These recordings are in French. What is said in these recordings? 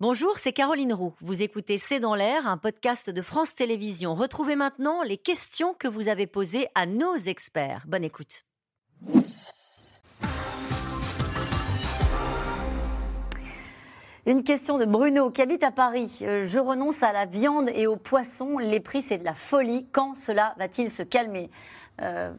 Bonjour, c'est Caroline Roux. Vous écoutez C'est dans l'air, un podcast de France Télévisions. Retrouvez maintenant les questions que vous avez posées à nos experts. Bonne écoute. Une question de Bruno qui habite à Paris. Euh, je renonce à la viande et aux poissons. Les prix, c'est de la folie. Quand cela va-t-il se calmer? Euh,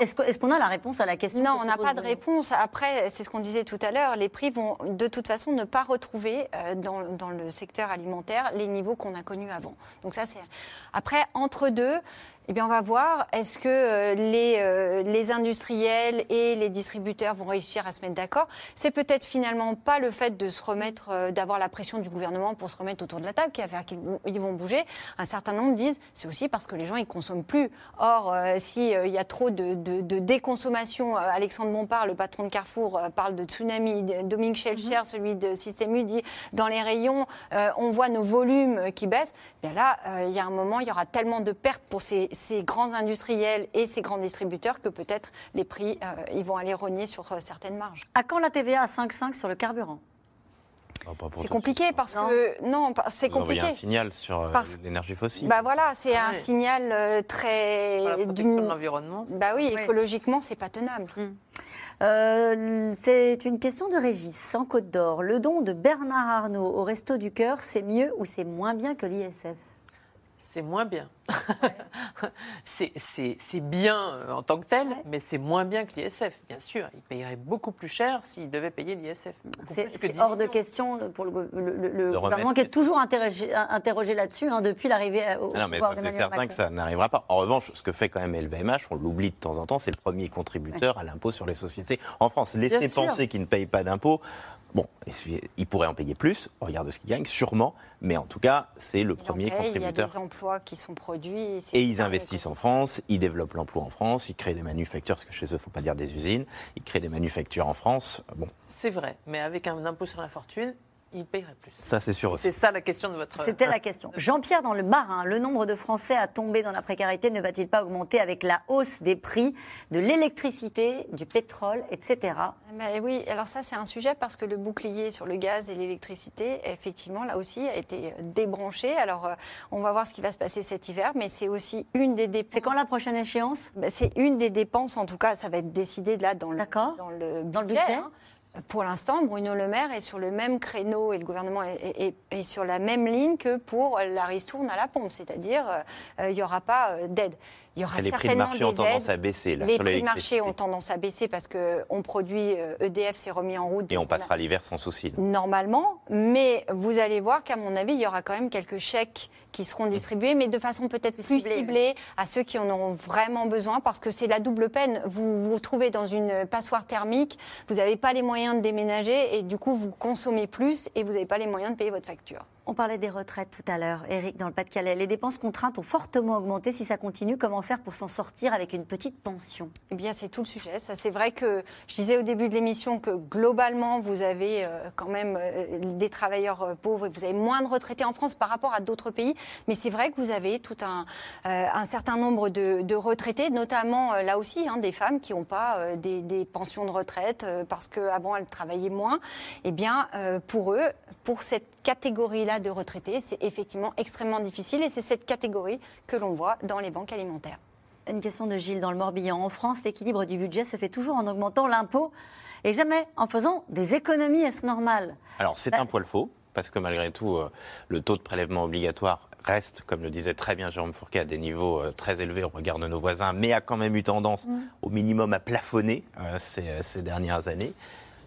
Est-ce qu'on a la réponse à la question Non, on n'a pas de réponse. Après, c'est ce qu'on disait tout à l'heure, les prix vont de toute façon ne pas retrouver euh, dans, dans, le secteur alimentaire les niveaux qu'on a connus avant. Donc ça, c'est... Après, entre deux, eh bien, on va voir, est-ce que euh, les, euh, les industriels et les distributeurs vont réussir à se mettre d'accord? C'est peut-être finalement pas le fait de se remettre, euh, d'avoir la pression du gouvernement pour se remettre autour de la table qui va faire qu'ils vont bouger. Un certain nombre disent, c'est aussi parce que les gens, ils consomment plus. Or, s'il y a trop de, de, de, déconsommation, Alexandre Bompard, le patron de Carrefour, parle de tsunami. Dominique Schelcher, mhm. celui de Système U, dit, dans les rayons, on voit nos volumes qui baissent. Bien là, il y a un moment, il y aura tellement de pertes pour ces ces grands industriels et ces grands distributeurs que peut-être les prix, euh, ils vont aller rogner sur euh, certaines marges. À quand la TVA à 5,5 sur le carburant? Ah, c'est compliqué parce que non, c'est compliqué. un signal sur euh, l'énergie fossile. Bah voilà, c'est ah un signal très d'une l'environnement. Bah oui, écologiquement, c'est pas tenable. Hum. c'est une question de Régis, en Côte d'Or. Le don de Bernard Arnault au Resto du Cœur, c'est mieux ou c'est moins bien que l'ISF? C'est moins bien. c'est bien euh, en tant que tel, mais c'est moins bien que l'ISF, bien sûr. Il payerait beaucoup plus cher s'il devait payer l'ISF. C'est hors de question pour le, gouvernement qui est toujours interrogé, interrogé là-dessus hein, depuis l'arrivée au ah Non, mais c'est certain que ça n'arrivera pas. En revanche, ce que fait quand même LVMH, on l'oublie de temps en temps, c'est le premier contributeur à l'impôt sur les sociétés en France. Laisser penser qu'il ne paye pas d'impôt, Bon, il pourrait en payer plus, on regarde ce qu'il gagne, sûrement, mais en tout cas, c'est le premier contributeur. Il y a des emplois qui sont produits. Et ils investissent en France, ils développent l'emploi en France, ils créent des manufactures, parce que chez eux, il ne faut pas dire des usines, ils créent des manufactures en France. Bon. C'est vrai, mais avec un impôt sur la fortune, il payerait plus. Ça, c'est sûr. C'est ça la question de votre. C'était la question. Jean-Pierre, dans le Barin, le nombre de Français à tomber dans la précarité ne va-t-il pas augmenter avec la hausse des prix de l'électricité, du pétrole, etc. Mais oui, alors ça, c'est un sujet parce que le bouclier sur le gaz et l'électricité, effectivement, là aussi, a été débranché. Alors, euh, on va voir ce qui va se passer cet hiver, mais c'est aussi une des dépenses. C'est quand la prochaine échéance? Ben, C'est une des dépenses, en tout cas, ça va être décidé là dans le, dans le, dans le budget. Hein. Pour l'instant, Bruno Le Maire est sur le même créneau et le gouvernement est, sur la même ligne que pour la ristourne à la pompe, c'est-à-dire euh, il n'y aura pas euh, d'aide. Il y aura les prix de marché ont tendance à baisser. les prix de marché ont tendance à baisser parce qu'on produit, EDF euh, e s'est remis en route. Et on passera l'hiver sans souci. Normalement, mais vous allez voir qu'à mon avis, il y aura quand même quelques chèques qui seront distribués, mais de façon peut-être plus, ciblée à ceux qui en auront vraiment besoin, parce que c'est la double peine. Vous vous trouvez dans une passoire thermique, vous n'avez pas les moyens de déménager, et du coup, vous consommez plus et vous n'avez pas les moyens de payer votre facture. On parlait des retraites tout à l'heure, Eric, dans le Pas-de-Calais. Les dépenses contraintes ont fortement augmenté. Si ça continue, comment faire pour s'en sortir avec une petite pension? Eh bien, c'est tout le sujet. C'est vrai que je disais au début de l'émission que globalement, vous avez euh, quand même euh, des travailleurs euh, pauvres et vous avez moins de retraités en France par rapport à d'autres pays. Mais c'est vrai que vous avez tout un, certain nombre de, retraités, notamment là aussi hein, des femmes qui n'ont pas des, des, pensions de retraite parce qu'avant elles travaillaient moins. Eh bien, pour eux, pour cette catégorie-là de retraités, c'est effectivement extrêmement difficile et c'est cette catégorie que l'on voit dans les banques alimentaires. Une question de Gilles dans le Morbihan. En France, l'équilibre du budget se fait toujours en augmentant l'impôt et jamais en faisant des économies. Est-ce normal? Alors, c'est un bah, poil faux parce que malgré tout, euh, le taux de prélèvement obligatoire reste, comme le disait très bien Jérôme Fourquet, à des niveaux euh, très élevés au regard de nos voisins, mais a quand même eu tendance mmh. au minimum à plafonner euh, ces, dernières années.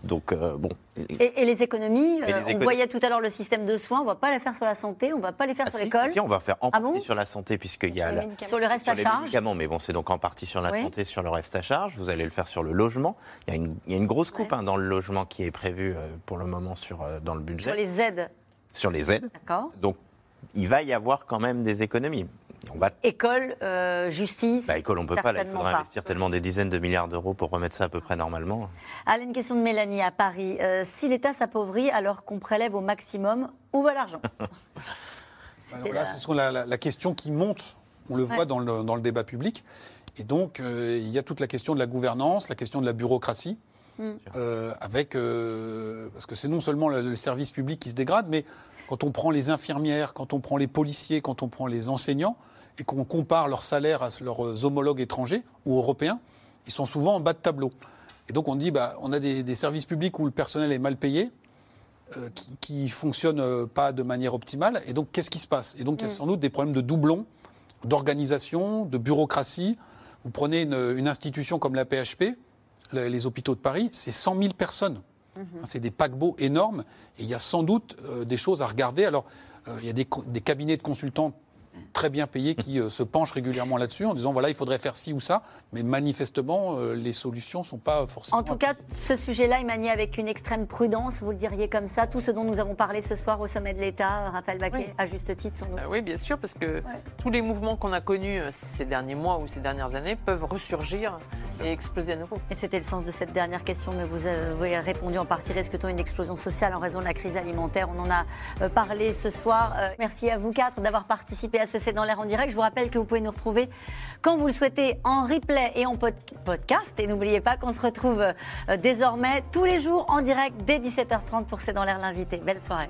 Donc, euh, bon. Et, les économies, euh, on voyait tout à l'heure le système de soins, on ne va pas les faire sur la santé, on ne va pas les faire ah, sur l'école. Si, on va faire en ah partie sur la santé, puisqu'il y a. Sur, le reste à charge mais bon, c'est donc en partie sur la santé, sur le reste à charge. Vous allez le faire sur le logement. Il y a une, il y a une grosse coupe hein, dans le logement qui est prévue euh, pour le moment sur, dans le budget. Sur les aides Sur les aides. D'accord. Donc, il va y avoir quand même des économies. École, euh, justice. Bah, école, on ne peut pas. il faudra investir tellement des dizaines de milliards d'euros pour remettre ça à peu près normalement. Allez, une question de Mélanie à Paris. Euh, si l'État s'appauvrit alors qu'on prélève au maximum, où va l'argent voilà, Ce sont la, question qui monte. On le voit dans, le, dans, le, débat public. Et donc, euh, il y a toute la question de la gouvernance, la question de la bureaucratie. Mm. avec, parce que c'est non seulement le, service public qui se dégrade, mais quand on prend les infirmières, quand on prend les policiers, quand on prend les enseignants, et qu'on compare leurs salaires à leurs homologues étrangers ou européens, ils sont souvent en bas de tableau. Et donc on dit, bah, on a des, services publics où le personnel est mal payé, qui ne fonctionnent pas de manière optimale. Et donc qu'est-ce qui se passe? Et donc il y a mm. sans doute des problèmes de doublons d'organisation, de bureaucratie. Vous prenez une, institution comme la PHP, les, hôpitaux de Paris, c'est 100 000 personnes. Mhm. C'est des paquebots énormes et il y a sans doute euh, des choses à regarder. Alors, euh, il y a des, des, cabinets de consultants très bien payés qui euh, se penchent régulièrement là-dessus en disant voilà, il faudrait faire ci ou ça, mais manifestement, euh, les solutions ne sont pas forcément. En tout cas, ce sujet-là est manié avec une extrême prudence, vous le diriez comme ça. Tout ce dont nous avons parlé ce soir au sommet de l'État, Raphaël Baquet, à juste titre, sans doute. Euh, oui, bien sûr, parce que tous les mouvements qu'on a connus ces derniers mois ou ces dernières années peuvent ressurgir et exploser à nouveau. Et c'était le sens de cette dernière question, mais vous avez répondu en partie. Risque-t-on une explosion sociale en raison de la crise alimentaire On en a parlé ce soir. Merci à vous quatre d'avoir participé à ce C'est dans l'air en direct. Je vous rappelle que vous pouvez nous retrouver quand vous le souhaitez en replay et en podcast. Et n'oubliez pas qu'on se retrouve euh, désormais tous les jours en direct dès 17h30 pour C'est dans l'air l'invité. Belle soirée.